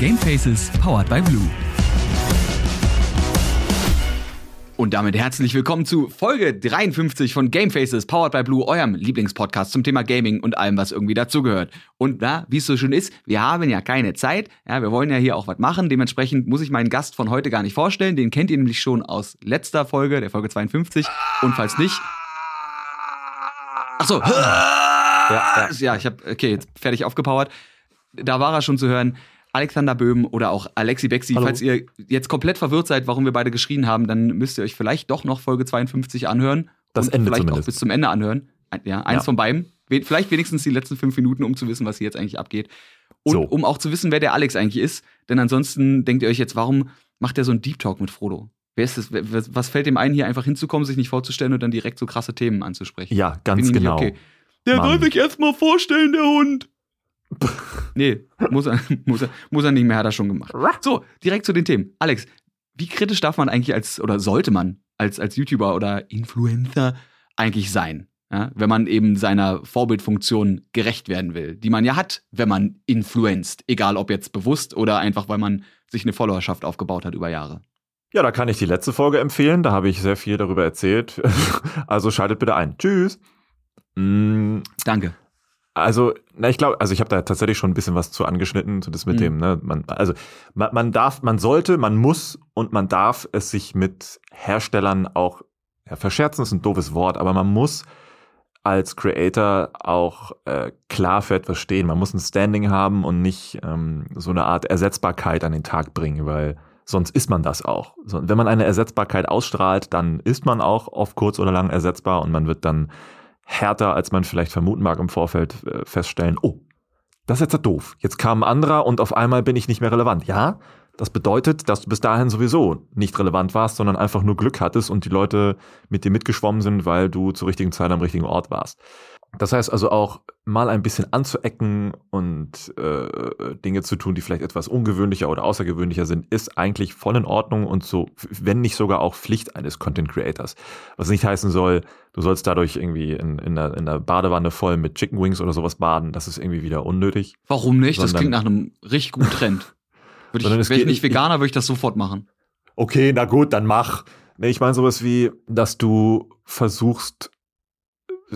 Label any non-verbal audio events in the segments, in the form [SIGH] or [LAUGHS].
Gamefaces powered by Blue. Und damit herzlich willkommen zu Folge 53 von Gamefaces, powered by Blue, eurem Lieblingspodcast zum Thema Gaming und allem, was irgendwie dazugehört. Und da, wie es so schön ist, wir haben ja keine Zeit. Ja, wir wollen ja hier auch was machen. Dementsprechend muss ich meinen Gast von heute gar nicht vorstellen. Den kennt ihr nämlich schon aus letzter Folge, der Folge 52. Und falls nicht. Ach so. Ja, ja. ja ich habe okay, jetzt fertig aufgepowert. Da war er schon zu hören. Alexander Böhm oder auch Alexi Bexi. Hallo. Falls ihr jetzt komplett verwirrt seid, warum wir beide geschrien haben, dann müsst ihr euch vielleicht doch noch Folge 52 anhören. Das und Ende vielleicht zumindest. auch bis zum Ende anhören. Ja, eins Ja. von beiden. Vielleicht wenigstens die letzten fünf Minuten, um zu wissen, was hier jetzt eigentlich abgeht. Und So. um auch zu wissen, wer der Alex eigentlich ist. Denn ansonsten denkt ihr euch jetzt, warum macht der so einen Deep Talk mit Frodo? Wer ist das? Was fällt dem ein, hier einfach hinzukommen, sich nicht vorzustellen und dann direkt so krasse Themen anzusprechen? Ja, ganz genau. okay. Der Mann. soll sich erstmal vorstellen, der Hund. Nee, muss er, [LAUGHS] muss, er, muss er nicht mehr, hat er schon gemacht. So, direkt zu den Themen. Alex, wie kritisch darf man eigentlich als, oder sollte man als, als YouTuber oder Influencer eigentlich sein? Ja, wenn man eben seiner Vorbildfunktion gerecht werden will, die man ja hat, wenn man influenzt. Egal ob jetzt bewusst oder einfach, weil man sich eine Followerschaft aufgebaut hat über Jahre. Ja, da kann ich die letzte Folge empfehlen. Da habe ich sehr viel darüber erzählt. [LAUGHS] Also schaltet bitte ein. Tschüss. Mm, Danke. Also, na, ich glaube, also ich habe da tatsächlich schon ein bisschen was zu angeschnitten, so das mit Mhm. dem, ne, man, also man, man darf, man sollte, man muss und man darf es sich mit Herstellern auch, ja, verscherzen ist ein doofes Wort, aber man muss als Creator auch äh, klar für etwas stehen. Man muss ein Standing haben und nicht ähm, so eine Art Ersetzbarkeit an den Tag bringen, weil sonst ist man das auch. So, wenn man eine Ersetzbarkeit ausstrahlt, dann ist man auch auf kurz oder lang ersetzbar und man wird dann härter, als man vielleicht vermuten mag im Vorfeld äh, feststellen, oh, das ist jetzt doof. Jetzt kam ein anderer und auf einmal bin ich nicht mehr relevant. Ja, das bedeutet, dass du bis dahin sowieso nicht relevant warst, sondern einfach nur Glück hattest und die Leute mit dir mitgeschwommen sind, weil du zur richtigen Zeit am richtigen Ort warst. Das heißt also auch mal ein bisschen anzuecken und äh, Dinge zu tun, die vielleicht etwas ungewöhnlicher oder außergewöhnlicher sind, ist eigentlich voll in Ordnung und so, wenn nicht sogar auch Pflicht eines Content Creators. Was nicht heißen soll, du sollst dadurch irgendwie in, in, der, in der Badewanne voll mit Chicken Wings oder sowas baden. Das ist irgendwie wieder unnötig. Warum nicht? Das Sondern- klingt nach einem richtig guten Trend. Würde Sondern ich, es wäre ich nicht Veganer, würde ich das sofort machen. Okay, na gut, dann mach. Ich meine sowas wie, dass du versuchst,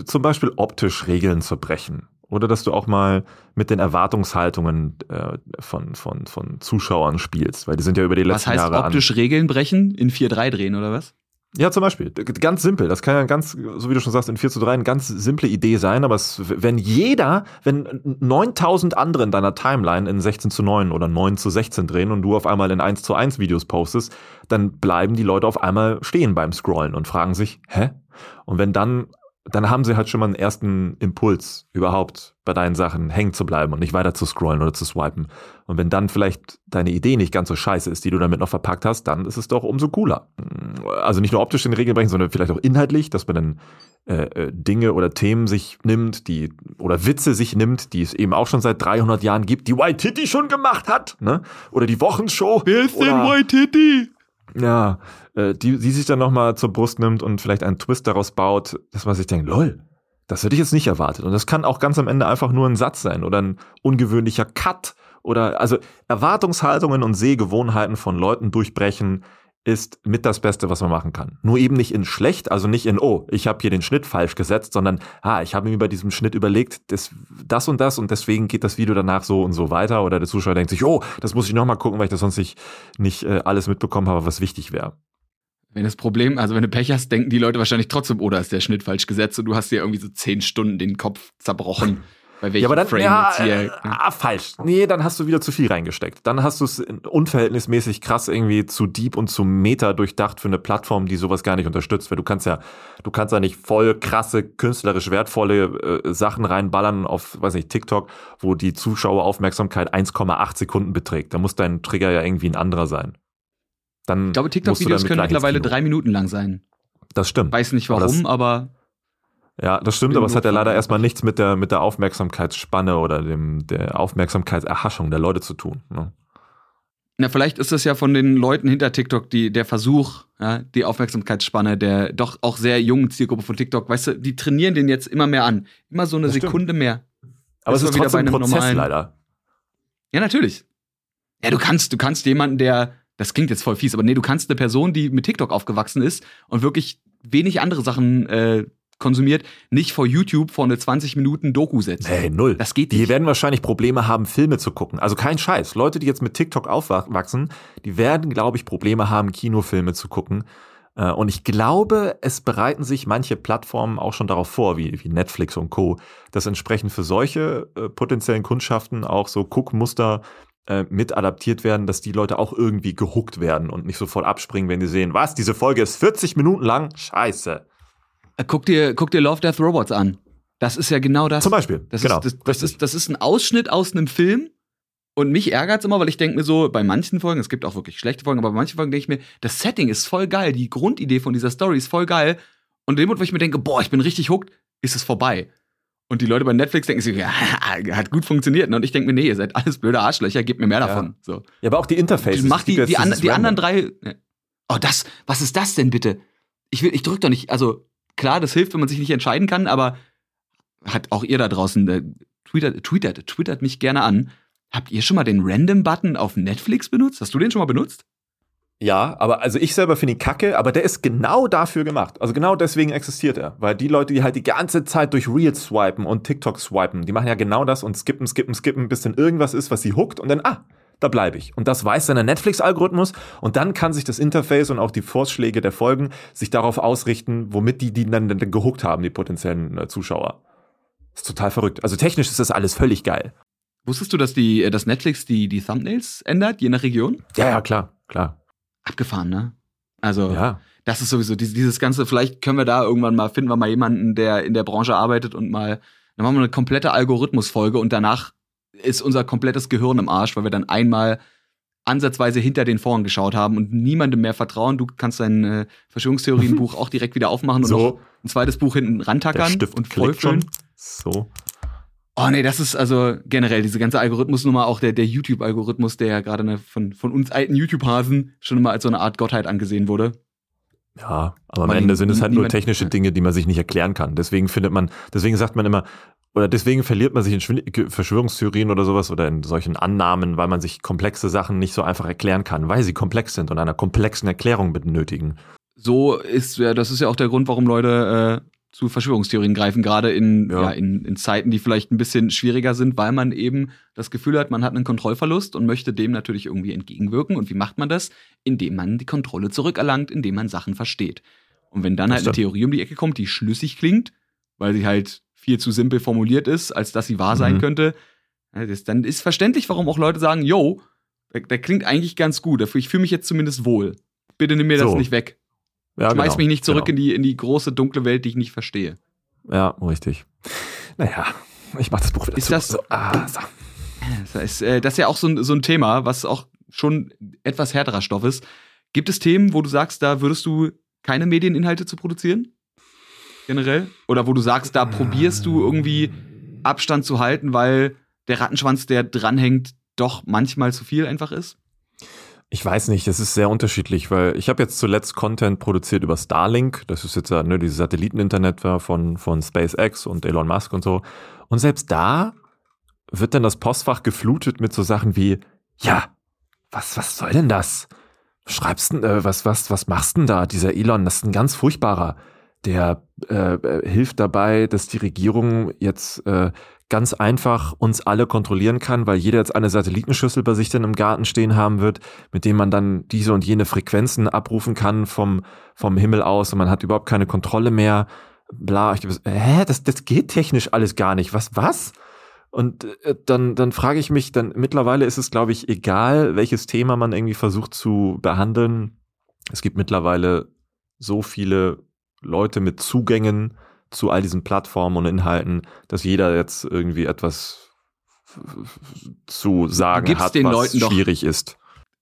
zum Beispiel optisch Regeln zu brechen. Oder dass du auch mal mit den Erwartungshaltungen äh, von, von, von Zuschauern spielst, weil die sind ja über die Was letzten heißt Jahre optisch Regeln brechen? In 4-3 drehen oder was? Ja, zum Beispiel. Ganz simpel. Das kann ja ganz, so wie du schon sagst, in 4 zu 3 eine ganz simple Idee sein, aber es, wenn jeder, wenn 9000 andere in deiner Timeline in 16 zu 9 oder 9 zu 16 drehen und du auf einmal in 1 zu 1 Videos postest, dann bleiben die Leute auf einmal stehen beim Scrollen und fragen sich, hä? Und wenn dann, dann haben sie halt schon mal einen ersten Impuls, überhaupt bei deinen Sachen hängen zu bleiben und nicht weiter zu scrollen oder zu swipen. Und wenn dann vielleicht deine Idee nicht ganz so scheiße ist, die du damit noch verpackt hast, dann ist es doch umso cooler. Also nicht nur optisch den Regeln brechen, sondern vielleicht auch inhaltlich, dass man dann äh, äh, Dinge oder Themen sich nimmt, die oder Witze sich nimmt, die es eben auch schon seit 300 Jahren gibt, die White Titty schon gemacht hat, ne? Oder die Wochenshow. oder, White Titty? Ja, äh, die, die sich dann nochmal zur Brust nimmt und vielleicht einen Twist daraus baut, dass man sich denkt, lol, das hätte ich jetzt nicht erwartet. Und das kann auch ganz am Ende einfach nur ein Satz sein oder ein ungewöhnlicher Cut oder also Erwartungshaltungen und Sehgewohnheiten von Leuten durchbrechen ist mit das Beste, was man machen kann. Nur eben nicht in schlecht, also nicht in, oh, ich habe hier den Schnitt falsch gesetzt, sondern, ah, ich habe mir bei diesem Schnitt überlegt, das, das und das und deswegen geht das Video danach so und so weiter. Oder der Zuschauer denkt sich, oh, das muss ich nochmal gucken, weil ich das sonst nicht, nicht äh, alles mitbekommen habe, was wichtig wäre. Wenn das Problem, also wenn du Pech hast, denken die Leute wahrscheinlich trotzdem, oh, da ist der Schnitt falsch gesetzt und du hast dir irgendwie so zehn Stunden den Kopf zerbrochen. [LAUGHS] Bei welchem Ja, aber dann, Frame ja, äh, ah, falsch. Nee, dann hast du wieder zu viel reingesteckt. Dann hast du es unverhältnismäßig krass irgendwie zu deep und zu meta durchdacht für eine Plattform, die sowas gar nicht unterstützt. Weil du kannst ja, du kannst ja nicht voll krasse, künstlerisch wertvolle äh, Sachen reinballern auf, weiß nicht, TikTok, wo die Zuschaueraufmerksamkeit 1,8 Sekunden beträgt. Da muss dein Trigger ja irgendwie ein anderer sein. Dann ich glaube, TikTok-Videos können mittlerweile drei Minuten lang sein. Das stimmt. Weiß nicht Aber warum, das- aber Ja, das stimmt, aber es hat ja leider erstmal nichts mit der, mit der Aufmerksamkeitsspanne oder dem, der Aufmerksamkeitserhaschung der Leute zu tun. Ne? Na, vielleicht ist das ja von den Leuten hinter TikTok die, der Versuch, ja, die Aufmerksamkeitsspanne der doch auch sehr jungen Zielgruppe von TikTok. Weißt du, die trainieren den jetzt immer mehr an. Immer so eine Das stimmt. Sekunde mehr. Aber es ist wieder trotzdem ein einem Prozess normalen- leider. Ja, natürlich. Ja, du kannst, du kannst jemanden, der, das klingt jetzt voll fies, aber nee, du kannst eine Person, die mit TikTok aufgewachsen ist und wirklich wenig andere Sachen äh, konsumiert, nicht vor YouTube vor eine 20 Minuten Doku setzen. Hey, null. Das geht Die nicht. werden wahrscheinlich Probleme haben, Filme zu gucken. Also kein Scheiß. Leute, die jetzt mit TikTok aufwachsen, die werden, glaube ich, Probleme haben, Kinofilme zu gucken. Äh, Und ich glaube, es bereiten sich manche Plattformen auch schon darauf vor, wie, wie Netflix und Co., dass entsprechend für solche äh, potenziellen Kundschaften auch so Guckmuster äh, mit adaptiert werden, dass die Leute auch irgendwie gehuckt werden und nicht sofort abspringen, wenn die sehen, was, diese Folge ist 40 Minuten lang? Scheiße. Äh, Guck dir, guck dir Love, Death, Robots an. Das ist ja genau das. Zum Beispiel. Das, genau. ist, das, das, ist, das ist ein Ausschnitt aus einem Film. Und mich ärgert's immer, weil ich denke mir so, bei manchen Folgen, es gibt auch wirklich schlechte Folgen, aber bei manchen Folgen denke ich mir, das Setting ist voll geil, die Grundidee von dieser Story ist voll geil. Und in dem Moment, wo ich mir denke, boah, ich bin richtig hooked, ist es vorbei. Und die Leute bei Netflix denken sich, [LAUGHS] ja, hat gut funktioniert. Und ich denke mir, nee, ihr seid alles blöde Arschlöcher, gebt mir mehr Ja. davon. So. ja, aber auch die Interfaces. Mach Es gibt die, die, an, die anderen drei. Oh, das, was ist das denn bitte? Ich will, ich drück doch nicht, also klar, das hilft, wenn man sich nicht entscheiden kann, aber hat auch ihr da draußen, äh, twittert, twittert, twittert mich gerne an. Habt ihr schon mal den Random-Button auf Netflix benutzt? Hast du den schon mal benutzt? Ja, aber also ich selber finde ihn kacke, aber der ist genau dafür gemacht. Also genau deswegen existiert er. Weil die Leute, die halt die ganze Zeit durch Reels swipen und TikTok swipen, die machen ja genau das und skippen, skippen, skippen, bis dann irgendwas ist, was sie hookt und dann, ah, da bleibe ich. Und das weiß dann der Netflix-Algorithmus und dann kann sich das Interface und auch die Vorschläge der Folgen sich darauf ausrichten, womit die die dann, dann gehuckt haben, die potenziellen äh, Zuschauer. Das ist total verrückt. Also technisch ist das alles völlig geil. Wusstest du, dass, die, äh, dass Netflix die, die Thumbnails ändert, je nach Region? Ja, ja, klar, klar. Abgefahren, ne? Also, Ja. das ist sowieso dieses, dieses Ganze, vielleicht können wir da irgendwann mal, finden wir mal jemanden, der in der Branche arbeitet und mal, dann machen wir eine komplette Algorithmusfolge und danach ist unser komplettes Gehirn im Arsch, weil wir dann einmal ansatzweise hinter den Vorhang geschaut haben und niemandem mehr vertrauen. Du kannst dein äh, Verschwörungstheorienbuch [LAUGHS] auch direkt wieder aufmachen und So. noch ein zweites Buch hinten Der rantackern Stift und vollfüllen. schon. So. Oh nee, das ist also generell diese ganze Algorithmusnummer, auch der, der YouTube-Algorithmus, der ja gerade ne, von, von uns alten YouTube-Hasen schon immer als so eine Art Gottheit angesehen wurde. Ja, aber am Ende sind es halt nur technische. Dinge, die man sich nicht erklären kann. Deswegen findet man, deswegen sagt man immer, oder deswegen verliert man sich in Verschwörungstheorien oder sowas oder in solchen Annahmen, weil man sich komplexe Sachen nicht so einfach erklären kann, weil sie komplex sind und einer komplexen Erklärung benötigen. So ist, ja, das ist ja auch der Grund, warum Leute äh, zu Verschwörungstheorien greifen, gerade in, ja. Ja. in, in Zeiten, die vielleicht ein bisschen schwieriger sind, weil man eben das Gefühl hat, man hat einen Kontrollverlust und möchte dem natürlich irgendwie entgegenwirken. Und wie macht man das? Indem man die Kontrolle zurückerlangt, indem man Sachen versteht. Und wenn dann halt eine. Theorie um die Ecke kommt, die schlüssig klingt, weil sie halt viel zu simpel formuliert ist, als dass sie wahr sein Mhm. könnte, das, dann ist verständlich, warum auch Leute sagen, yo, der, der klingt eigentlich ganz gut, dafür- ich fühle mich jetzt zumindest wohl. Bitte nimm mir das So. nicht weg. Ja, Schmeiß genau, mich nicht zurück genau. in, die, in die große, dunkle Welt, die ich nicht verstehe. Ja, richtig. Naja, ich mach das Buch wieder Ist zu. das- so, ah, so. Das ist, äh, das ist ja auch so ein, so ein Thema, was auch schon etwas härterer Stoff ist. Gibt es Themen, wo du sagst, da würdest du keine Medieninhalte zu produzieren? Generell? Oder wo du sagst, da probierst du irgendwie Abstand zu halten, weil der Rattenschwanz, der dranhängt, doch manchmal zu viel einfach ist? Ich weiß nicht, es ist sehr unterschiedlich, weil ich habe jetzt zuletzt Content produziert über Starlink. Das ist jetzt ja ne, dieses Satelliteninternet von, von SpaceX und Elon Musk und so. Und selbst da wird dann das Postfach geflutet mit so Sachen wie, ja, was, was soll denn das? Schreibst denn, äh, was, was, was machst denn da? Dieser Elon, das ist ein ganz furchtbarer. Der äh, äh, hilft dabei, dass die Regierung jetzt äh, ganz einfach uns alle kontrollieren kann, weil jeder jetzt eine Satellitenschüssel bei sich dann im Garten stehen haben wird, mit dem man dann diese und jene Frequenzen abrufen kann vom, vom Himmel aus und man hat überhaupt keine Kontrolle mehr. Bla, ich, hä, das, das geht technisch alles gar nicht. Was, was? Und äh, dann, dann frage ich mich, dann mittlerweile ist es, glaube ich, egal, welches Thema man irgendwie versucht zu behandeln. Es gibt mittlerweile so viele Leute mit Zugängen zu all diesen Plattformen und Inhalten, dass jeder jetzt irgendwie etwas zu sagen hat, den was Leuten doch- schwierig ist.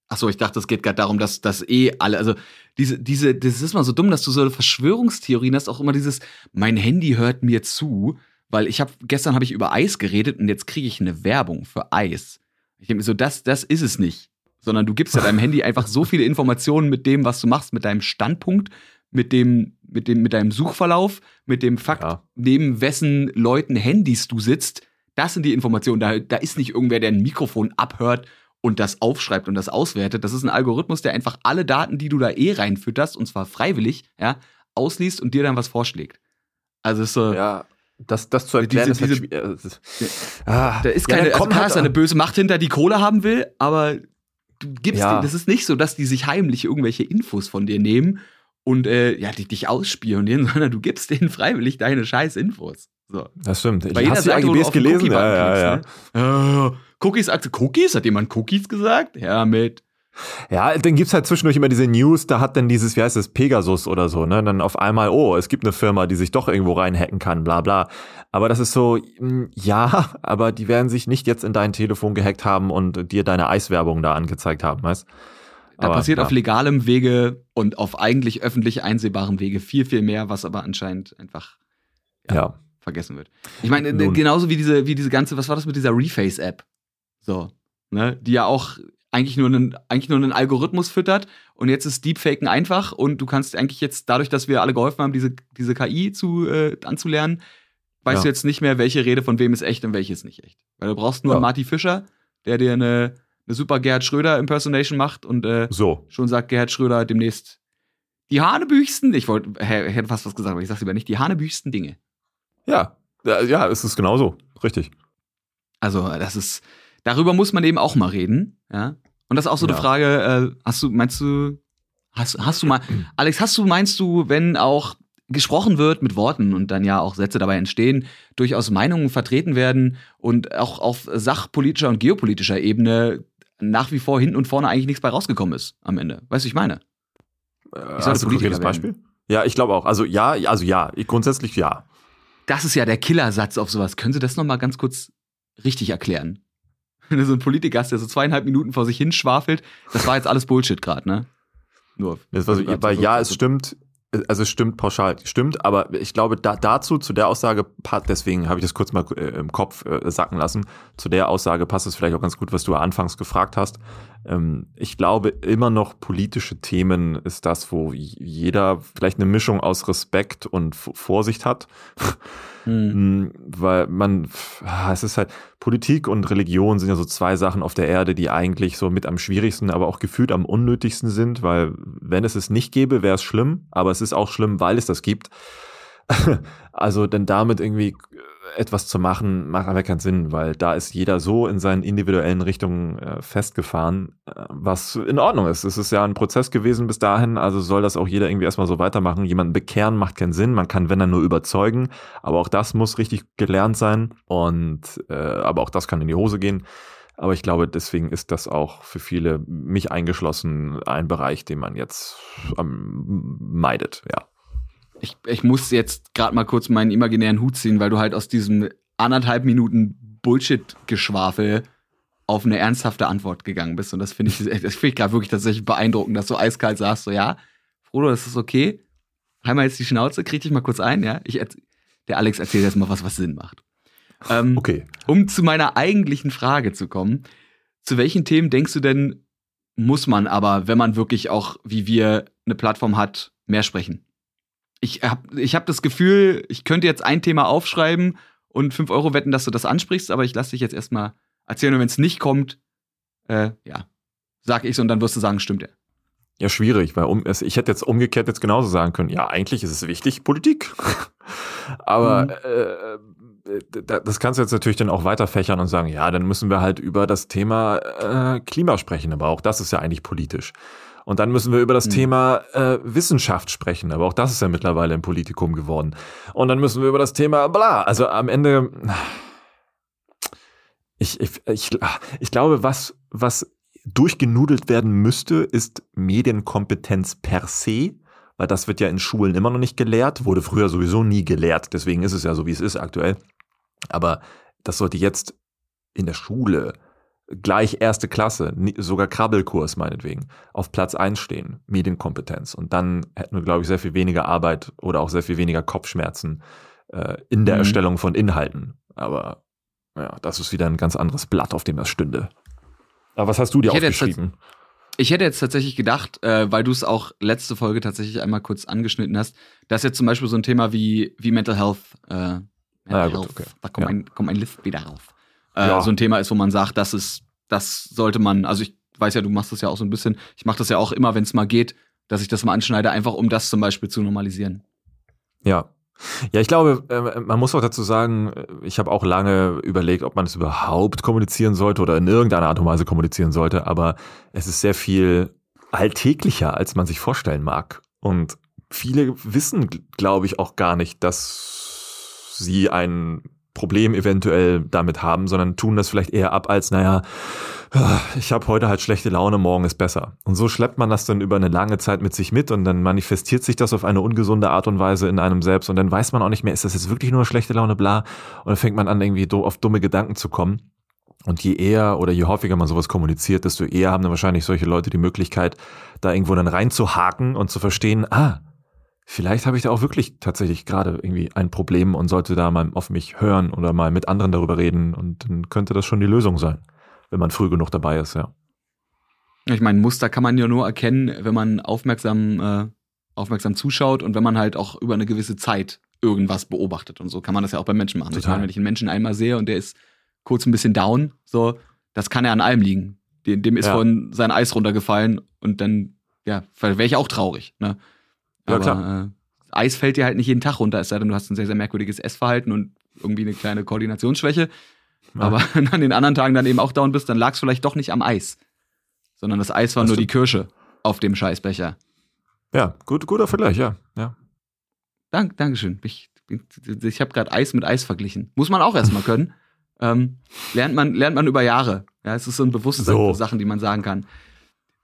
Achso, ich dachte, es geht gerade darum, dass, dass eh alle, also diese, diese, das ist mal so dumm, dass du so Verschwörungstheorien hast, auch immer dieses, mein Handy hört mir zu, weil ich habe, gestern habe ich über Eis geredet und jetzt kriege ich eine Werbung für Eis. Ich denke mir so, das, das ist es nicht. Sondern du gibst ja deinem Handy einfach so viele Informationen mit dem, was du machst, mit deinem Standpunkt, mit dem, mit dem, mit deinem Suchverlauf, mit dem Fakt, Ja. neben wessen Leuten Handys du sitzt. Das sind die Informationen. Da, da ist nicht irgendwer, der ein Mikrofon abhört und das aufschreibt und das auswertet. Das ist ein Algorithmus, der einfach alle Daten, die du da eh reinfütterst, und zwar freiwillig, ja, ausliest und dir dann was vorschlägt. Also ist so. Ja, das, das zu erklären Diese- ist halt diese- schwierig. Das ist- Ah, Da ist ja, keine, dann also klar halt ist eine böse Macht hinter, die Kohle haben will, aber du gibst Ja. denen, das ist nicht so, dass die sich heimlich irgendwelche Infos von dir nehmen und äh, ja, die dich ausspionieren, [LAUGHS] sondern du gibst denen freiwillig deine scheiß Infos. So. Das stimmt. Ich Bei jeder die du AGBs gelesen. Ja, ja, ja. klickst, ne? Äh, Cookies, Akte, Cookies? Hat jemand Cookies gesagt? Ja, mit. Ja, dann gibt's halt zwischendurch immer diese News, da hat dann dieses, wie heißt das, Pegasus oder so, ne? Dann auf einmal, oh, es gibt eine Firma, die sich doch irgendwo reinhacken kann, bla bla. Aber das ist so, mh, ja, [LAUGHS] aber die werden sich nicht jetzt in dein Telefon gehackt haben und dir deine Eiswerbung da angezeigt haben, weißt? Da Aber, passiert ja. auf legalem Wege und auf eigentlich öffentlich einsehbarem Wege viel, viel mehr, was aber anscheinend einfach Ja. vergessen wird. Ich meine, Nun. genauso wie diese, wie diese ganze, was war das mit dieser Reface-App? So, ne? Die ja auch eigentlich nur einen, eigentlich nur einen Algorithmus füttert und jetzt ist Deepfaken einfach und du kannst eigentlich jetzt, dadurch, dass wir alle geholfen haben, diese, diese KI zu, äh, anzulernen, weißt Ja. du jetzt nicht mehr, welche Rede von wem ist echt und welche ist nicht echt. Weil du brauchst nur Ja. Marty Fischer, der dir eine, eine super Gerhard Schröder-Impersonation macht und äh, So. schon sagt Gerhard Schröder demnächst die Hanebüchsten, ich wollte, ich hätte fast was gesagt, aber ich sag's lieber nicht, die Hanebüchsten Dinge. Ja. Ja, es ist genau so. Richtig. Also, das ist, darüber muss man eben auch mal reden, ja. Und das ist auch so eine Ja. Frage, äh, hast du, meinst du, hast, hast du mal, [CLEARS THROAT] Alex, hast du, meinst du, wenn auch gesprochen wird mit Worten und dann ja auch Sätze dabei entstehen, durchaus Meinungen vertreten werden und auch auf sachpolitischer und geopolitischer Ebene nach wie vor hinten und vorne eigentlich nichts bei rausgekommen ist am Ende. Weißt du, ich meine? Äh, sollte hast du konkretes. Beispiel? Ja, ich glaube auch. Also ja, also ja, ich, grundsätzlich ja. Das ist ja der Killersatz auf sowas. Können Sie das noch mal ganz kurz richtig erklären? [LAUGHS] Wenn du so ein Politiker hast, der so zweieinhalb Minuten vor sich hinschwafelt, das war jetzt alles Bullshit gerade, ne? Nur. Das war so, weil so- ja, es stimmt, also es stimmt pauschal, stimmt, aber ich glaube da, dazu, zu der Aussage, deswegen habe ich das kurz mal äh, im Kopf äh, sacken lassen, zu der Aussage passt es vielleicht auch ganz gut, was du anfangs gefragt hast. Ähm, ich glaube immer noch politische Themen ist das, wo jeder vielleicht eine Mischung aus Respekt und Vorsicht hat. Hm. Mm, Weil man, ah, es ist halt, Politik und Religion sind ja so zwei Sachen auf der Erde, die eigentlich so mit am schwierigsten, aber auch gefühlt am unnötigsten sind, weil wenn es es nicht gäbe, wäre es schlimm, aber es ist auch schlimm, weil es das gibt. [LAUGHS] Also denn damit irgendwie etwas zu machen, macht einfach keinen Sinn, weil da ist jeder so in seinen individuellen Richtungen äh, festgefahren, äh, was in Ordnung ist. Es ist ja ein Prozess gewesen bis dahin, also soll das auch jeder irgendwie erstmal so weitermachen. Jemanden bekehren macht keinen Sinn, man kann, wenn dann nur überzeugen, aber auch das muss richtig gelernt sein und äh, aber auch das kann in die Hose gehen. Aber ich glaube, deswegen ist das auch für viele, mich eingeschlossen, ein Bereich, den man jetzt ähm, meidet, ja. Ich, ich muss jetzt gerade mal kurz meinen imaginären Hut ziehen, weil du halt aus diesem anderthalb Minuten Bullshit-Geschwafel auf eine ernsthafte Antwort gegangen bist. Und das finde ich, das finde ich gerade wirklich tatsächlich beeindruckend, dass du eiskalt sagst, so ja, Frodo, das ist okay. Halt mal jetzt die Schnauze, krieg dich mal kurz ein, ja. Ich, der Alex erzählt jetzt mal was, was Sinn macht. Ähm, Okay. Um zu meiner eigentlichen Frage zu kommen, zu welchen Themen denkst du denn, muss man aber, wenn man wirklich auch, wie wir, eine Plattform hat, mehr sprechen? Ich habe ich hab das Gefühl, ich könnte jetzt ein Thema aufschreiben und 5 Euro wetten, dass du das ansprichst, aber ich lasse dich jetzt erstmal erzählen und wenn es nicht kommt, äh, ja, sag ich's und dann wirst du sagen, stimmt er. Ja, schwierig, weil um, es, ich hätte jetzt umgekehrt jetzt genauso sagen können, ja, eigentlich ist es wichtig, Politik. [LAUGHS] Aber Mhm. äh, äh, da- das kannst du jetzt natürlich dann auch weiterfächern und sagen, ja, dann müssen wir halt über das Thema äh, Klima sprechen, aber auch das ist ja eigentlich politisch. Und dann müssen wir über das Mhm. Thema äh, Wissenschaft sprechen, aber auch das ist ja mittlerweile im Politikum geworden. Und dann müssen wir über das Thema bla. Also am Ende, ich, ich, ich, ich glaube, was, was durchgenudelt werden müsste, ist Medienkompetenz per se, weil das wird ja in Schulen immer noch nicht gelehrt, wurde früher sowieso nie gelehrt, deswegen ist es ja so, wie es ist aktuell. Aber das sollte jetzt in der Schule gleich erste Klasse, sogar Krabbelkurs meinetwegen, auf Platz eins stehen, Medienkompetenz. Und dann hätten wir, glaube ich, sehr viel weniger Arbeit oder auch sehr viel weniger Kopfschmerzen äh, in der Mhm. Erstellung von Inhalten. Aber ja, das ist wieder ein ganz anderes Blatt, auf dem das stünde. Aber was hast du dir Ich aufgeschrieben? Ich hätte jetzt tatsächlich gedacht, äh, weil du es auch letzte Folge tatsächlich einmal kurz angeschnitten hast, dass jetzt zum Beispiel so ein Thema wie, wie Mental Health, äh, Mental Ah, ja, gut, Health okay. da kommt, Ja. ein, kommt ein Lift wieder rauf. Äh, Ja. So ein Thema ist, wo man sagt, das ist, das sollte man, also ich weiß ja, du machst das ja auch so ein bisschen, ich mache das ja auch immer, wenn es mal geht, dass ich das mal anschneide, einfach um das zum Beispiel zu normalisieren. Ja. Ja, ich glaube, äh, man muss auch dazu sagen, ich habe auch lange überlegt, ob man es überhaupt kommunizieren sollte oder in irgendeiner Art und Weise kommunizieren sollte, aber es ist sehr viel alltäglicher, als man sich vorstellen mag. Und viele wissen, glaube ich, auch gar nicht, dass sie ein Problem eventuell damit haben, sondern tun das vielleicht eher ab als, naja, ich habe heute halt schlechte Laune, morgen ist besser. Und so schleppt man das dann über eine lange Zeit mit sich mit und dann manifestiert sich das auf eine ungesunde Art und Weise in einem selbst und dann weiß man auch nicht mehr, ist das jetzt wirklich nur schlechte Laune, bla. Und dann fängt man an, irgendwie auf dumme Gedanken zu kommen. Und je eher oder je häufiger man sowas kommuniziert, desto eher haben dann wahrscheinlich solche Leute die Möglichkeit, da irgendwo dann reinzuhaken und zu verstehen, ah, vielleicht habe ich da auch wirklich tatsächlich gerade irgendwie ein Problem und sollte da mal auf mich hören oder mal mit anderen darüber reden und dann könnte das schon die Lösung sein wenn man früh genug dabei ist, ja. Ich meine, Muster kann man ja nur erkennen, wenn man aufmerksam, äh, aufmerksam zuschaut und wenn man halt auch über eine gewisse Zeit irgendwas beobachtet. Und so kann man das ja auch bei Menschen machen. Ich meine, wenn ich einen Menschen einmal sehe und der ist kurz ein bisschen down, so, das kann ja an allem liegen. Dem, dem ist ja. vorhin sein Eis runtergefallen und dann, ja, wäre ich auch traurig. Ne? Ja, Aber, klar. Äh, Eis fällt dir halt nicht jeden Tag runter, es sei denn, du hast ein sehr, sehr merkwürdiges Essverhalten und irgendwie eine kleine Koordinationsschwäche. Ja. Aber [LAUGHS] an den anderen Tagen dann eben auch down bist, dann lag es vielleicht doch nicht am Eis. Sondern das Eis war das nur die Kirsche auf dem Scheißbecher. Ja, gut, guter Vergleich, ja. ja. Dank, Dankeschön. Ich, ich habe gerade Eis mit Eis verglichen. Muss man auch erstmal können. [LAUGHS] ähm, lernt, man, lernt man über Jahre. Ja, es ist so ein Bewusstsein so. für Sachen, die man sagen kann.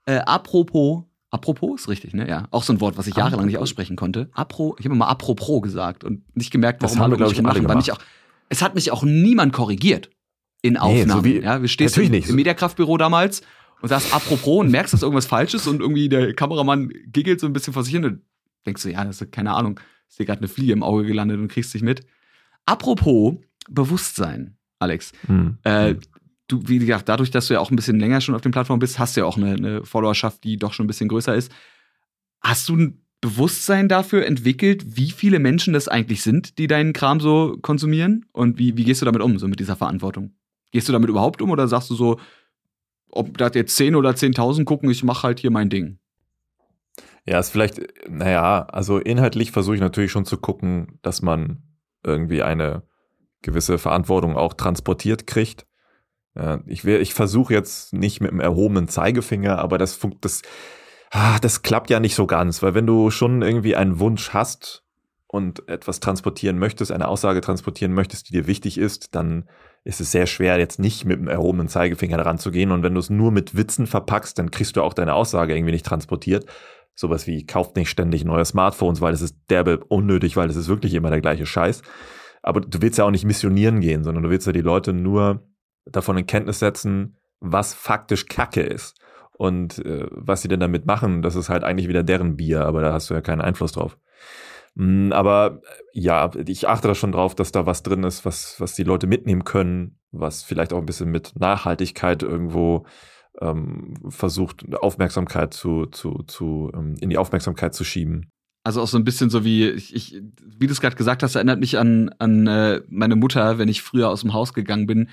Äh, apropos, apropos ist richtig, ne? Ja, auch so ein Wort, was ich jahrelang nicht aussprechen konnte. Apro, ich habe mal apropos gesagt und nicht gemerkt, warum wir, glaube ich, machen, weil mich auch, es hat mich auch niemand korrigiert in Aufnahmen. Nee, so wie, ja, wir stehst im, im Mediakraftbüro damals und sagst apropos und merkst, dass irgendwas falsch ist und irgendwie der Kameramann giggelt so ein bisschen vor sich hin und denkst du, ja, das ist keine Ahnung, ist dir gerade eine Fliege im Auge gelandet und kriegst dich mit. Apropos Bewusstsein, Alex. Hm. Äh, du, wie gesagt, dadurch, dass du ja auch ein bisschen länger schon auf den Plattformen bist, hast du ja auch eine, eine Followerschaft, die doch schon ein bisschen größer ist. Hast du ein Bewusstsein dafür entwickelt, wie viele Menschen das eigentlich sind, die deinen Kram so konsumieren? Und wie, wie gehst du damit um, so mit dieser Verantwortung? Gehst du damit überhaupt um oder sagst du so, ob da jetzt 10 oder 10.000 gucken, ich mache halt hier mein Ding? Ja, ist vielleicht, naja, also inhaltlich versuche ich natürlich schon zu gucken, dass man irgendwie eine gewisse Verantwortung auch transportiert kriegt. Ich, ich versuche jetzt nicht mit dem erhobenen Zeigefinger, aber das, das, ah, das klappt ja nicht so ganz, weil wenn du schon irgendwie einen Wunsch hast und etwas transportieren möchtest, eine Aussage transportieren möchtest, die dir wichtig ist, dann ist es sehr schwer, jetzt nicht mit dem erhobenen Zeigefinger daran zu gehen. Und wenn du es nur mit Witzen verpackst, dann kriegst du auch deine Aussage irgendwie nicht transportiert. Sowas wie, kauft nicht ständig neue Smartphones, weil es ist derbe unnötig, weil es ist wirklich immer der gleiche Scheiß. Aber du willst ja auch nicht missionieren gehen, sondern du willst ja die Leute nur davon in Kenntnis setzen, was faktisch Kacke ist. Und äh, was sie denn damit machen, das ist halt eigentlich wieder deren Bier, aber da hast du ja keinen Einfluss drauf. Mm, aber ja, ich achte da schon drauf, dass da was drin ist, was, was die Leute mitnehmen können, was vielleicht auch ein bisschen mit Nachhaltigkeit irgendwo ähm, versucht, Aufmerksamkeit zu, zu, zu ähm, in die Aufmerksamkeit zu schieben. Also auch so ein bisschen so wie, ich, ich wie du es gerade gesagt hast, erinnert mich an, an äh, meine Mutter, wenn ich früher aus dem Haus gegangen bin,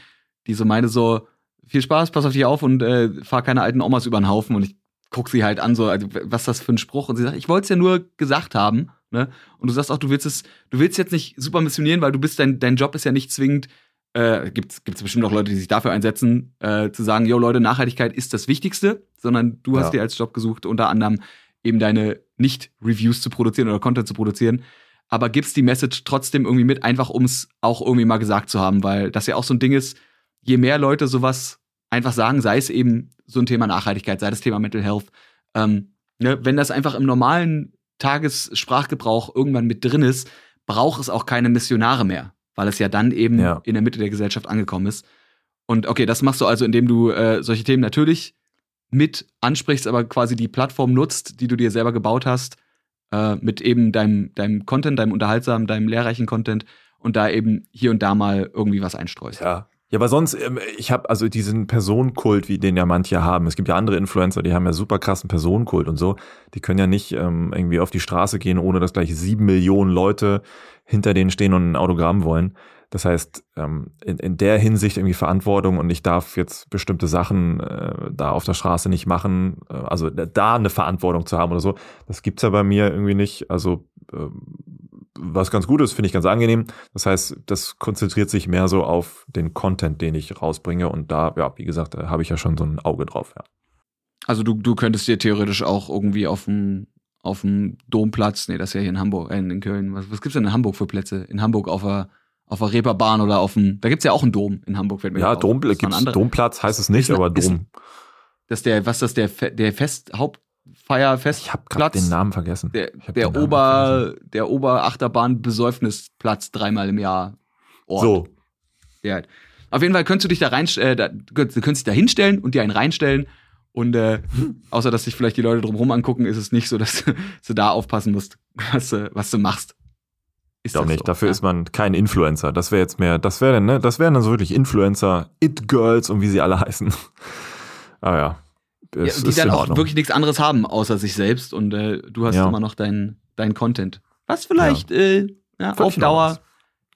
die so meine so, viel Spaß, pass auf dich auf und äh, fahr keine alten Omas über den Haufen. Und ich guck sie halt an, so, also, was ist das für ein Spruch? Und sie sagt, ich wollte es ja nur gesagt haben. Ne? Und du sagst auch, du willst es, du willst jetzt nicht super missionieren, weil du bist, dein, dein Job ist ja nicht zwingend, äh, gibt es bestimmt auch Leute, die sich dafür einsetzen, äh, zu sagen, yo Leute, Nachhaltigkeit ist das Wichtigste, sondern du hast dir als Job gesucht, unter anderem eben deine Nicht-Reviews zu produzieren oder Content zu produzieren, aber gibst die Message trotzdem irgendwie mit, einfach um es auch irgendwie mal gesagt zu haben, weil das ja auch so ein Ding ist, je mehr Leute sowas einfach sagen, sei es eben so ein Thema Nachhaltigkeit, sei das Thema Mental Health, ähm, ne, wenn das einfach im normalen Tagessprachgebrauch irgendwann mit drin ist, braucht es auch keine Missionare mehr, weil es ja dann eben ja. in der Mitte der Gesellschaft angekommen ist. Und okay, das machst du also, indem du äh, solche Themen natürlich mit ansprichst, aber quasi die Plattform nutzt, die du dir selber gebaut hast, äh, mit eben deinem, deinem Content, deinem unterhaltsamen, deinem lehrreichen Content und da eben hier und da mal irgendwie was einstreust. Ja, ja, aber sonst, ähm, ich habe also diesen Personenkult, wie den ja manche haben. Es gibt ja andere Influencer, die haben ja super krassen Personenkult und so. Die können ja nicht ähm, irgendwie auf die Straße gehen, ohne dass gleich sieben Millionen Leute hinter denen stehen und ein Autogramm wollen. Das heißt, ähm, in, in der Hinsicht irgendwie Verantwortung und ich darf jetzt bestimmte Sachen äh, da auf der Straße nicht machen, äh, also da eine Verantwortung zu haben oder so, das gibt's ja bei mir irgendwie nicht. Also ähm, was ganz gut ist, finde ich ganz angenehm. Das heißt, das konzentriert sich mehr so auf den Content, den ich rausbringe und da, ja, wie gesagt, da habe ich ja schon so ein Auge drauf, ja. Also du, du könntest dir theoretisch auch irgendwie auf dem auf dem Domplatz, nee, das ist ja hier in Hamburg, äh, in Köln. Was, was gibt's denn in Hamburg für Plätze? In Hamburg auf der auf der Reeperbahn oder auf dem, da gibt's ja auch einen Dom in Hamburg. Fällt mir ja, Dom, gibt's. Domplatz heißt es nicht, ist, aber Dom. Ist, dass der, was das der, der Fest, Hauptfeierfest. Ich habe gerade den Namen vergessen. Der, der Ober, vergessen. der Oberachterbahn Besäufnisplatz dreimal im Jahr. Ort. So. Ja. Auf jeden Fall könntest du dich da rein, äh, da, du könntest dich da hinstellen und dir einen reinstellen und äh, [LAUGHS] außer dass sich vielleicht die Leute drumherum angucken, ist es nicht so, dass, [LAUGHS] dass du da aufpassen musst, was, was du machst. Ist Doch nicht. So? Dafür ja. ist man kein Influencer. Das wäre jetzt mehr, das wäre ne, das wären dann so wirklich Influencer, It-Girls und wie sie alle [LAUGHS] heißen. ah ja. Ja die dann auch wirklich nichts anderes haben, außer sich selbst und äh, du hast ja. immer noch deinen dein Content. Was vielleicht äh, ja, auf Dauer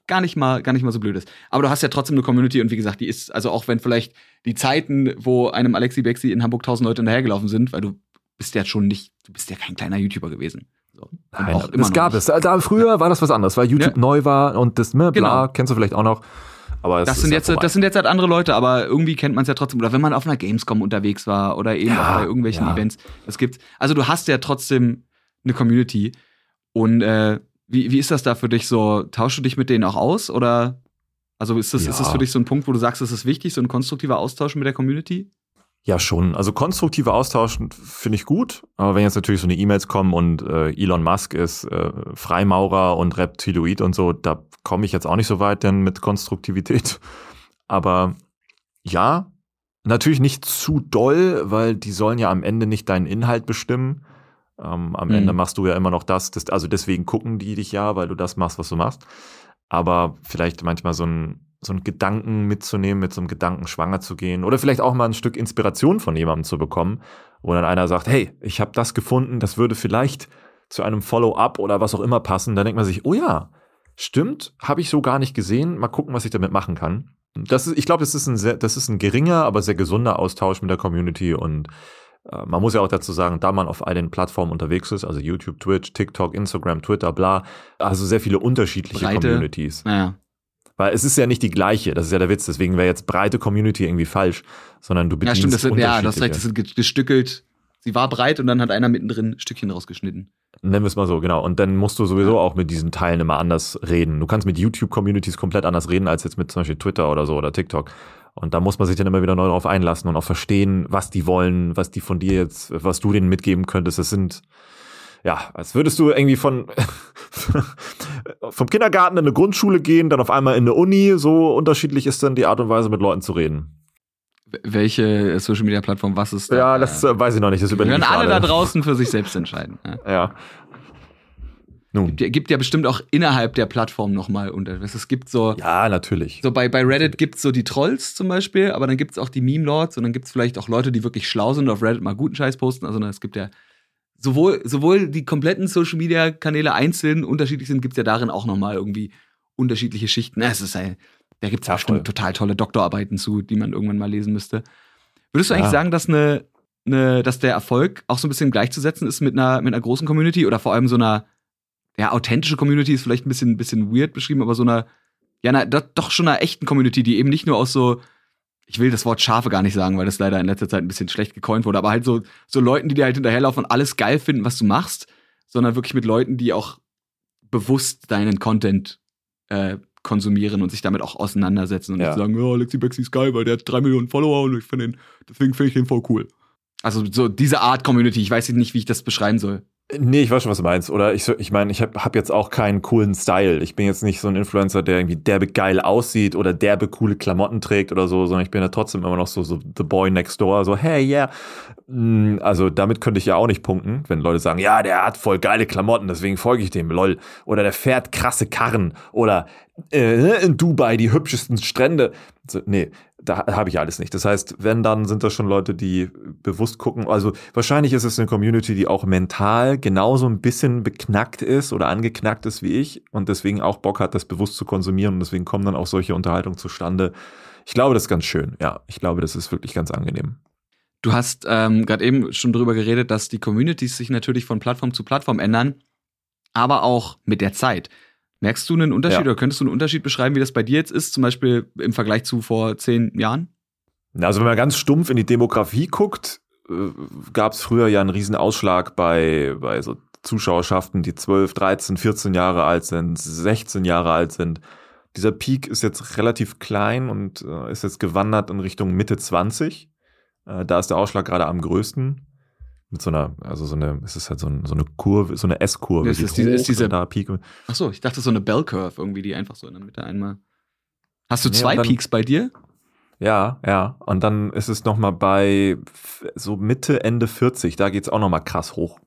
gar nicht mal gar nicht mal so blöd ist. Aber du hast ja trotzdem eine Community und wie gesagt, die ist also auch wenn vielleicht die Zeiten, wo einem Alexi Bexi in Hamburg tausend Leute hinterhergelaufen sind, weil du bist ja schon nicht, du bist ja kein kleiner YouTuber gewesen. So. Nein, das gab nicht. es. Da, früher war das was anderes, weil YouTube neu war und das, ne, bla, genau. kennst du vielleicht auch noch. Aber das, sind jetzt, das sind jetzt halt andere Leute, aber irgendwie kennt man es ja trotzdem. Oder wenn man auf einer Gamescom unterwegs war oder eben ja, bei irgendwelchen ja. Events. Es gibt, also du hast ja trotzdem eine Community. Und äh, wie, wie ist das da für dich so? Tauschst du dich mit denen auch aus? Oder also ist das, ja. ist das für dich so ein Punkt, wo du sagst, es ist wichtig, so ein konstruktiver Austausch mit der Community? Ja, schon. Also konstruktiver Austausch finde ich gut. Aber wenn jetzt natürlich so eine E-Mails kommen und äh, Elon Musk ist äh, Freimaurer und Reptiloid und so, da komme ich jetzt auch nicht so weit denn mit Konstruktivität. [LAUGHS] Aber ja, natürlich nicht zu doll, weil die sollen ja am Ende nicht deinen Inhalt bestimmen. Ähm, am mhm. Ende machst du ja immer noch das, das, also deswegen gucken die dich ja, weil du das machst, was du machst. Aber vielleicht manchmal so ein so einen Gedanken mitzunehmen, mit so einem Gedanken schwanger zu gehen oder vielleicht auch mal ein Stück Inspiration von jemandem zu bekommen, wo dann einer sagt, hey, ich habe das gefunden, das würde vielleicht zu einem Follow-up oder was auch immer passen, dann denkt man sich, oh ja, stimmt, habe ich so gar nicht gesehen, mal gucken, was ich damit machen kann. Das ist, ich glaube, das ist ein sehr, das ist ein geringer, aber sehr gesunder Austausch mit der Community und äh, man muss ja auch dazu sagen, da man auf all den Plattformen unterwegs ist, also YouTube, Twitch, TikTok, Instagram, Twitter, bla, also sehr viele unterschiedliche Breite, Communities. Naja. Weil es ist ja nicht die gleiche, das ist ja der Witz, deswegen wäre jetzt breite Community irgendwie falsch, sondern du bedienst Ja, stimmt, das sind, ja, das, recht, das sind gestückelt. Sie war breit und dann hat einer mittendrin ein Stückchen rausgeschnitten. Nennen wir es mal so, genau. Und dann musst du sowieso auch mit diesen Teilen immer anders reden. Du kannst mit YouTube-Communities komplett anders reden als jetzt mit zum Beispiel Twitter oder so oder TikTok. Und da muss man sich dann immer wieder neu drauf einlassen und auch verstehen, was die wollen, was die von dir jetzt, was du denen mitgeben könntest. Das sind, ja, als würdest du irgendwie von [LAUGHS] vom Kindergarten in eine Grundschule gehen, dann auf einmal in eine Uni. So unterschiedlich ist dann die Art und Weise, mit Leuten zu reden. Welche Social Media Plattform, was ist da? Ja, das äh, weiß ich noch nicht. Das überlege können alle da draußen für sich selbst entscheiden. Ja. [LAUGHS] ja. Nun. Gibt, ja, gibt ja bestimmt auch innerhalb der Plattform nochmal unter. Es gibt so. Ja, natürlich. So bei, bei Reddit gibt es so die Trolls zum Beispiel, aber dann gibt es auch die Meme-Lords und dann gibt es vielleicht auch Leute, die wirklich schlau sind und auf Reddit mal guten Scheiß posten. Also es gibt ja sowohl, sowohl die kompletten Social Media Kanäle einzeln unterschiedlich sind, gibt es ja darin auch nochmal irgendwie unterschiedliche Schichten. Es ist ein, da gibt es ja, bestimmt total tolle Doktorarbeiten zu, die man irgendwann mal lesen müsste. Würdest du ja. eigentlich sagen, dass eine, eine, dass der Erfolg auch so ein bisschen gleichzusetzen ist mit einer, mit einer großen Community oder vor allem so einer, ja, authentische Community ist vielleicht ein bisschen, ein bisschen weird beschrieben, aber so einer, ja, einer, doch schon einer echten Community, die eben nicht nur aus so ich will das Wort Schafe gar nicht sagen, weil das leider in letzter Zeit ein bisschen schlecht gecoint wurde, aber halt so, so Leuten, die dir halt hinterherlaufen und alles geil finden, was du machst, sondern wirklich mit Leuten, die auch bewusst deinen Content äh, konsumieren und sich damit auch auseinandersetzen und ja. nicht sagen, ja, oh, Alexi Bexi ist geil, weil der hat drei Millionen Follower und ich finde den, deswegen finde ich den voll cool. Also so diese Art Community, ich weiß nicht, wie ich das beschreiben soll. Nee, ich weiß schon, was du meinst. Oder ich, ich meine, ich habe hab jetzt auch keinen coolen Style. Ich bin jetzt nicht so ein Influencer, der irgendwie derbe geil aussieht oder derbe coole Klamotten trägt oder so, sondern ich bin ja trotzdem immer noch so, so the boy next door, so hey, yeah. Mm, also damit könnte ich ja auch nicht punkten, wenn Leute sagen, ja, der hat voll geile Klamotten, deswegen folge ich dem, lol. Oder der fährt krasse Karren oder äh, in Dubai die hübschesten Strände. So, nee, da habe ich alles nicht. Das heißt, wenn, dann sind das schon Leute, die bewusst gucken. Also wahrscheinlich ist es eine Community, die auch mental genauso ein bisschen beknackt ist oder angeknackt ist wie ich und deswegen auch Bock hat, das bewusst zu konsumieren und deswegen kommen dann auch solche Unterhaltungen zustande. Ich glaube, das ist ganz schön. Ja, ich glaube, das ist wirklich ganz angenehm. Du hast ähm, gerade eben schon darüber geredet, dass die Communities sich natürlich von Plattform zu Plattform ändern, aber auch mit der Zeit. Merkst du einen Unterschied ja. oder könntest du einen Unterschied beschreiben, wie das bei dir jetzt ist, zum Beispiel im Vergleich zu vor zehn Jahren? Also wenn man ganz stumpf in die Demografie guckt, äh, gab es früher ja einen riesen Ausschlag bei, bei so Zuschauerschaften, die 12, 13, 14 Jahre alt sind, 16 Jahre alt sind. Dieser Peak ist jetzt relativ klein und äh, ist jetzt gewandert in Richtung Mitte 20. Äh, da ist der Ausschlag gerade am größten. Mit so einer, also so eine, es ist halt so, ein, so eine Kurve, so eine S-Kurve. Das ist, diese, ist diese, da Peak. Ach so, ich dachte so eine Bell Curve irgendwie, die einfach so in der Mitte einmal. Hast du nee, zwei dann, Peaks bei dir? Ja, ja. Und dann ist es noch mal bei so Mitte, Ende 40, da geht's auch noch mal krass hoch.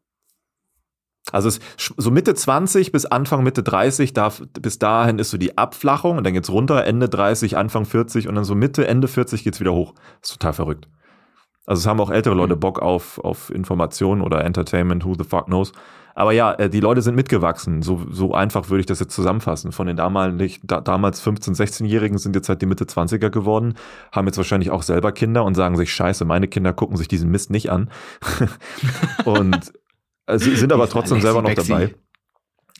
Also es, so Mitte 20 bis Anfang Mitte 30, da, bis dahin ist so die Abflachung und dann geht's runter, Ende 30, Anfang 40 und dann so Mitte, Ende 40 geht's wieder hoch. Das ist total verrückt. Also es haben auch ältere Leute mhm. Bock auf, auf Informationen oder Entertainment, who the fuck knows. Aber ja, äh, die Leute sind mitgewachsen. So, so einfach würde ich das jetzt zusammenfassen. Von den damals, da, damals 15-, 16-Jährigen sind jetzt halt die Mitte 20er geworden, haben jetzt wahrscheinlich auch selber Kinder und sagen sich, scheiße, meine Kinder gucken sich diesen Mist nicht an. [LAUGHS] und äh, sind aber trotzdem selber noch dabei.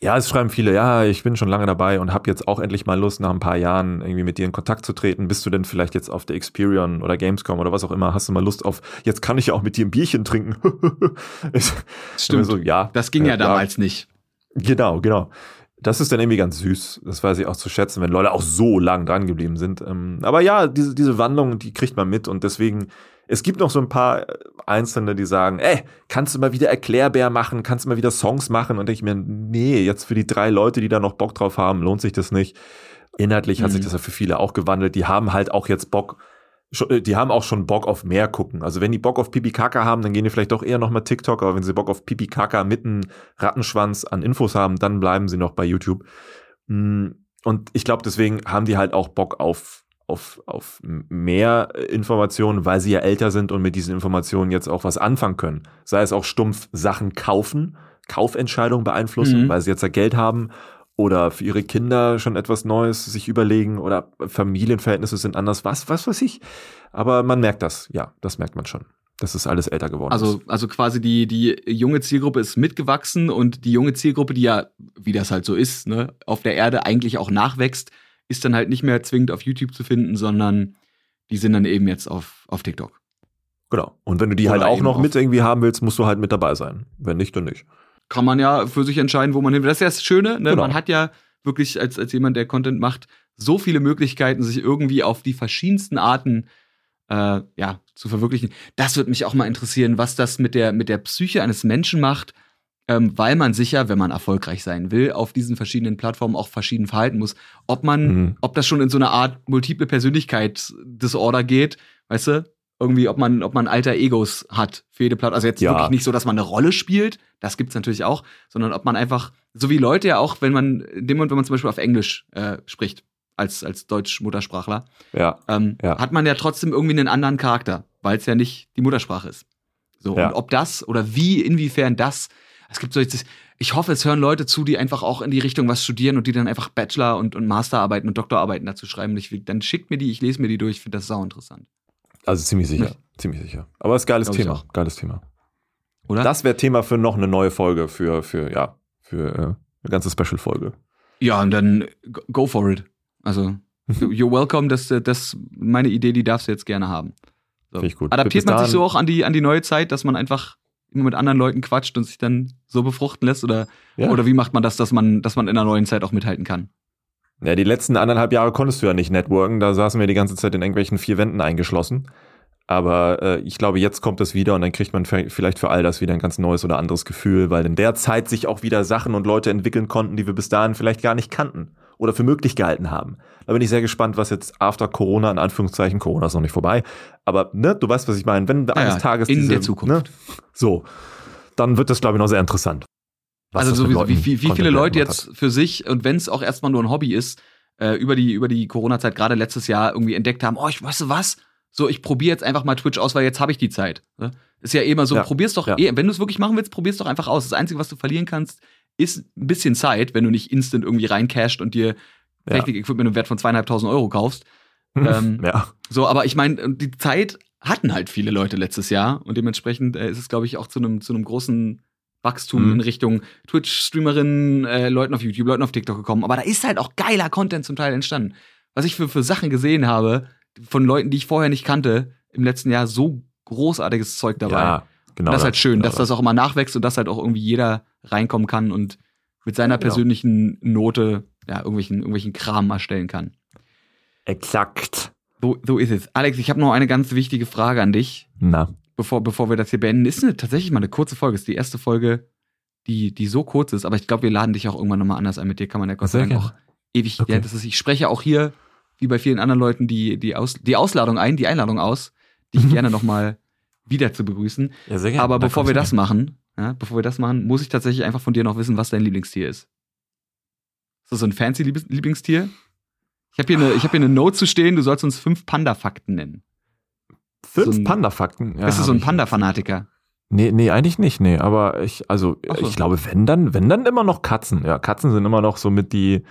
Ja, es schreiben viele, ja, ich bin schon lange dabei und habe jetzt auch endlich mal Lust, nach ein paar Jahren irgendwie mit dir in Kontakt zu treten. Bist du denn vielleicht jetzt auf der Experion oder Gamescom oder was auch immer? Hast du mal Lust auf, jetzt kann ich ja auch mit dir ein Bierchen trinken? [LAUGHS] Stimmt. So, ja. Das ging ja, ja damals ja. nicht. Genau, genau. Das ist dann irgendwie ganz süß. Das weiß ich auch zu schätzen, wenn Leute auch so lang dran geblieben sind. Ähm, aber ja, diese, diese Wandlung, die kriegt man mit und deswegen es gibt noch so ein paar äh, Einzelne, die sagen, ey, kannst du mal wieder Erklärbär machen, kannst du mal wieder Songs machen? Und ich mir, nee, jetzt für die drei Leute, die da noch Bock drauf haben, lohnt sich das nicht. Inhaltlich mhm. hat sich mhm. das ja für viele auch gewandelt. Die haben halt auch jetzt Bock, äh, die haben auch schon Bock auf mehr gucken. Also wenn die Bock auf Pipi Kaka haben, dann gehen die vielleicht doch eher nochmal TikTok, aber wenn sie Bock auf Pipi Kaka mit einem Rattenschwanz an Infos haben, dann bleiben sie noch bei YouTube. Mm, und ich glaube, deswegen haben die halt auch Bock auf auf, auf mehr Informationen, weil sie ja älter sind und mit diesen Informationen jetzt auch was anfangen können. Sei es auch stumpf Sachen kaufen, Kaufentscheidungen beeinflussen, mhm. weil sie jetzt ja Geld haben oder für ihre Kinder schon etwas Neues sich überlegen oder Familienverhältnisse sind anders, was, was weiß ich. Aber man merkt das, ja, das merkt man schon. dass es alles älter geworden also, ist. Also quasi die, die junge Zielgruppe ist mitgewachsen und die junge Zielgruppe, die ja, wie das halt so ist, ne, auf der Erde eigentlich auch nachwächst, ist dann halt nicht mehr zwingend auf YouTube zu finden, sondern die sind dann eben jetzt auf, auf TikTok. Genau. Und wenn du die Oder halt auch noch mit irgendwie haben willst, musst du halt mit dabei sein. Wenn nicht, dann nicht. Kann man ja für sich entscheiden, wo man hin will. Das ist ja das Schöne, ne? Genau. Man hat ja wirklich als, als jemand, der Content macht, so viele Möglichkeiten, sich irgendwie auf die verschiedensten Arten äh, ja, zu verwirklichen. Das würde mich auch mal interessieren, was das mit der, mit der Psyche eines Menschen macht, ähm, weil man sicher, wenn man erfolgreich sein will, auf diesen verschiedenen Plattformen auch verschieden verhalten muss. Ob man, mhm. ob das schon in so eine Art multiple Persönlichkeitsdisorder geht, weißt du? Irgendwie, ob man, ob man alter Egos hat für jede Plattform. Also jetzt ja. wirklich nicht so, dass man eine Rolle spielt, das gibt's natürlich auch, sondern ob man einfach, so wie Leute ja auch, wenn man, in dem Moment, wenn man zum Beispiel auf Englisch äh, spricht, als, als Deutsch-Muttersprachler, ja. Ähm, ja. hat man ja trotzdem irgendwie einen anderen Charakter, weil es ja nicht die Muttersprache ist. So, und ob das oder wie, inwiefern das es gibt so jetzt, ich hoffe, es hören Leute zu, die einfach auch in die Richtung was studieren und die dann einfach Bachelor- und, und Masterarbeiten und Doktorarbeiten dazu schreiben. Ich, dann schickt mir die, ich lese mir die durch, ich finde das sau interessant. Also ziemlich sicher, ja. ziemlich sicher. Aber es ist geiles Thema, geiles Thema. Oder? Das wäre Thema für noch eine neue Folge, für, für, ja, für äh, eine ganze Special-Folge. Ja, und dann go for it. Also, you're welcome, das, das, meine Idee, die darfst du jetzt gerne haben. So. Finde ich gut. Adaptiert man sich so auch an die, an die neue Zeit, dass man einfach immer mit anderen Leuten quatscht und sich dann so befruchten lässt? Oder, ja. oder wie macht man das, dass man, dass man in der neuen Zeit auch mithalten kann? Ja, die letzten anderthalb Jahre konntest du ja nicht networken, da saßen wir die ganze Zeit in irgendwelchen vier Wänden eingeschlossen. Aber äh, ich glaube, jetzt kommt es wieder und dann kriegt man vielleicht für all das wieder ein ganz neues oder anderes Gefühl, weil in der Zeit sich auch wieder Sachen und Leute entwickeln konnten, die wir bis dahin vielleicht gar nicht kannten oder für möglich gehalten haben. Da bin ich sehr gespannt, was jetzt after Corona, in Anführungszeichen, Corona ist noch nicht vorbei, aber ne, du weißt, was ich meine, wenn eines ja, Tages in diese, der Zukunft. Ne, so, dann wird das, glaube ich, noch sehr interessant. Also sowieso, wie, wie, wie viele Leute jetzt hat. für sich, und wenn es auch erstmal nur ein Hobby ist, äh, über die, über die Corona-Zeit, gerade letztes Jahr, irgendwie entdeckt haben, oh, ich weißt du was? So, ich probiere jetzt einfach mal Twitch aus, weil jetzt habe ich die Zeit. Ne? Ist ja eh immer so, Ja. probier's doch, Ja. eh, wenn du es wirklich machen willst, probier's doch einfach aus. Das Einzige, was du verlieren kannst, ist ein bisschen Zeit, wenn du nicht instant irgendwie reincasht und dir. Technik-Equipment im Wert von zweieinhalbtausend Euro kaufst. Ähm, [LAUGHS] ja. So, aber ich meine, die Zeit hatten halt viele Leute letztes Jahr und dementsprechend äh, ist es, glaube ich, auch zu einem zu einem großen Wachstum Mhm. in Richtung Twitch-Streamerinnen, äh, Leuten auf YouTube, Leuten auf TikTok gekommen. Aber da ist halt auch geiler Content zum Teil entstanden. Was ich für, für Sachen gesehen habe von Leuten, die ich vorher nicht kannte, im letzten Jahr so großartiges Zeug dabei. Ja, genau. und das ist halt schön, genau dass das auch immer nachwächst und dass halt auch irgendwie jeder reinkommen kann und mit seiner Genau. persönlichen Note ja, irgendwelchen, irgendwelchen Kram erstellen kann. Exakt. So, so ist es. Alex, ich habe noch eine ganz wichtige Frage an dich, Na, bevor, bevor wir das hier beenden. Ist eine, tatsächlich mal eine kurze Folge. Ist die erste Folge, die, die so kurz ist. Aber ich glaube, wir laden dich auch irgendwann nochmal anders ein. Mit dir kann man ja Gott sei Dank auch ewig. Okay. Ja, das ist, ich spreche auch hier, wie bei vielen anderen Leuten, die, die, Aus, die Ausladung ein, die Einladung aus, die ich gerne nochmal wieder zu begrüßen. ja, sehr gerne. Aber Da bevor wir das machen, ja, bevor wir das machen, muss ich tatsächlich einfach von dir noch wissen, was dein Lieblingstier ist. Ist das so ein fancy Lieblingstier? Ich habe hier, eine- ich hab hier eine Note zu stehen, du sollst uns fünf Panda-Fakten nennen. Fünf so Panda-Fakten. Ja, Bist du so ein. Panda-Fanatiker? Nee, nee, eigentlich nicht, nee. Aber ich, also, so. ich glaube, wenn dann, wenn dann immer noch Katzen. Ja, Katzen sind immer noch so mit die,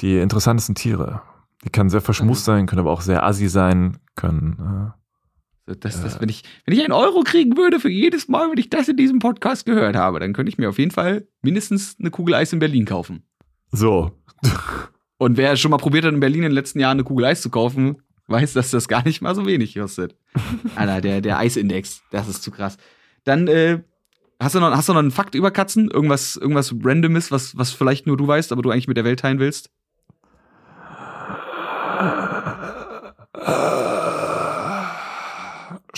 die interessantesten Tiere. Die können sehr verschmust sein, können aber auch sehr assi sein, können, So, Das, das, Äh. wenn, ich, wenn ich einen Euro kriegen würde für jedes Mal, wenn ich das in diesem Podcast gehört habe, dann könnte ich mir auf jeden Fall mindestens eine Kugel Eis in Berlin kaufen. äh, so. Und wer schon mal probiert hat, in Berlin in den letzten Jahren eine Kugel Eis zu kaufen, weiß, dass das gar nicht mal so wenig kostet. [LAUGHS] Alter, der, der Eisindex, das ist zu krass. Dann, äh, hast du noch, hast du noch einen Fakt über Katzen? Irgendwas, irgendwas Randomes, was, was vielleicht nur du weißt, aber du eigentlich mit der Welt teilen willst?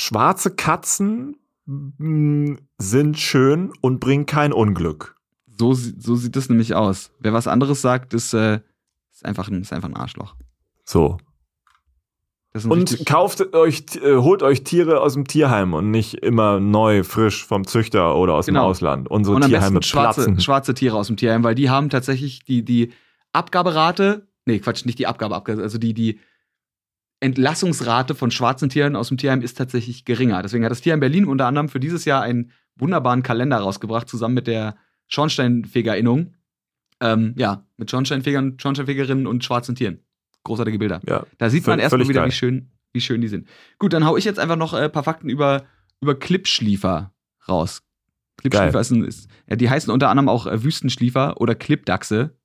Schwarze Katzen mm, sind schön und bringen kein Unglück. So, so sieht das nämlich aus. Wer was anderes sagt, ist, äh, ist, einfach, ein, ist einfach ein Arschloch. So. Und kauft euch, äh, holt euch Tiere aus dem Tierheim und nicht immer neu, frisch vom Züchter oder aus Genau. dem Ausland. Unsere und am Tierheime besten schwarze, platzen. schwarze Tiere aus dem Tierheim, weil die haben tatsächlich die, die Abgaberate, nee, Quatsch, nicht die Abgabe, Abgabe also die, die Entlassungsrate von schwarzen Tieren aus dem Tierheim ist tatsächlich geringer. Deswegen hat das Tierheim Berlin unter anderem für dieses Jahr einen wunderbaren Kalender rausgebracht, zusammen mit der Schornsteinfegerinnung. Ähm, ja, mit Schornsteinfegern, Schornsteinfegerinnen und schwarzen Tieren. Großartige Bilder. Ja. Da sieht man erstmal wieder, geil. wie schön, wie schön die sind. Gut, dann hau ich jetzt einfach noch ein äh, paar Fakten über, über Klippschliefer raus. Klippschliefer ist, ein, ist ja, die heißen unter anderem auch äh, Wüstenschliefer oder Klippdachse.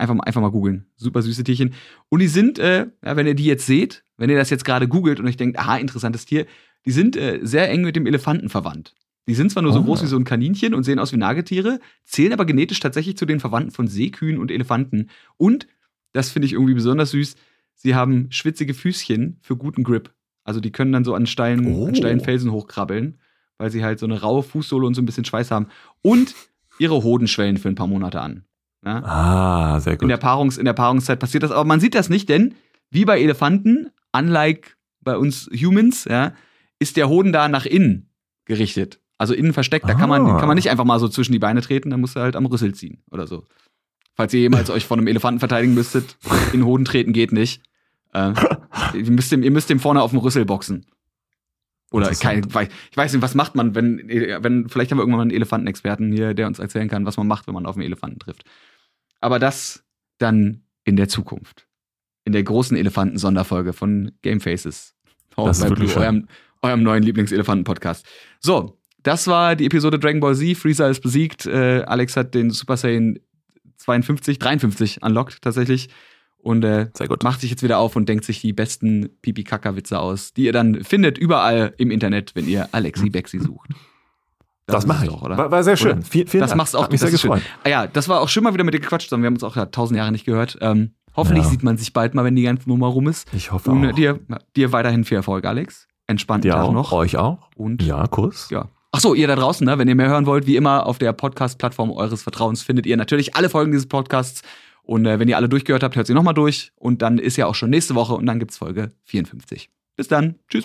Einfach, mal- einfach mal googeln. Super süße Tierchen. Und die sind, äh, ja, wenn ihr die jetzt seht, wenn ihr das jetzt gerade googelt und euch denkt, aha, interessantes Tier, die sind äh, sehr eng mit dem Elefanten verwandt. Die sind zwar nur so Oh. groß wie so ein Kaninchen und sehen aus wie Nagetiere, zählen aber genetisch tatsächlich zu den Verwandten von Seekühen und Elefanten. Und, das finde ich irgendwie besonders süß, sie haben schwitzige Füßchen für guten Grip. Also die können dann so an steilen, Oh. an steilen Felsen hochkrabbeln, weil sie halt so eine raue Fußsohle und so ein bisschen Schweiß haben. Und ihre Hoden schwellen für ein paar Monate an. Ja? Ah, sehr In gut. der, Paarungs-, in der Paarungszeit passiert das, aber man sieht das nicht, denn wie bei Elefanten, unlike bei uns Humans, ja, ist der Hoden da nach innen gerichtet. Also innen versteckt. Da kann man, Ah. kann man nicht einfach mal so zwischen die Beine treten, dann musst du halt am Rüssel ziehen oder so. Falls ihr jemals euch von einem Elefanten verteidigen müsstet, [LAUGHS] in den Hoden treten geht nicht. Äh, ihr, müsst dem, ihr müsst dem vorne auf dem Rüssel boxen. Oder kein, ich weiß nicht, was macht man, wenn, wenn, vielleicht haben wir irgendwann mal einen Elefantenexperten hier, der uns erzählen kann, was man macht, wenn man auf einen Elefanten trifft. Aber das dann in der Zukunft. In der großen Elefanten-Sonderfolge von Game Faces. Das ist wirklich schön. eurem, eurem neuen Lieblingselefanten-Podcast. So, das war die Episode Dragon Ball Z. Freezer ist besiegt. Äh, Alex hat den Super Saiyan 52, 53 unlocked tatsächlich. Und äh, Sehr gut. macht sich jetzt wieder auf und denkt sich die besten Pipi-Kaka-Witze aus, die ihr dann findet überall im Internet, wenn ihr Alexi Bexi sucht. Das mache es ich. doch, oder? War, war sehr schön. Oder? Viel, vielen Das Dank. machst auch Hat mich sehr gefreut. Ah ja, das war auch schon mal wieder mit dir gequatscht. Wir haben uns auch ja, tausend Jahre nicht gehört. Ähm, hoffentlich Ja. sieht man sich bald mal, wenn die ganze Nummer rum ist. Ich hoffe Und auch. dir, dir weiterhin viel Erfolg, Alex. Entspannten Dir Tag auch. noch. Euch auch. Und Ja, Kuss. ja. Ach so, ihr da draußen, ne? wenn ihr mehr hören wollt, wie immer auf der Podcast-Plattform eures Vertrauens findet ihr natürlich alle Folgen dieses Podcasts. Und äh, wenn ihr alle durchgehört habt, hört sie nochmal durch. Und dann ist ja auch schon nächste Woche und dann gibt's Folge 54. Bis dann. Tschüss.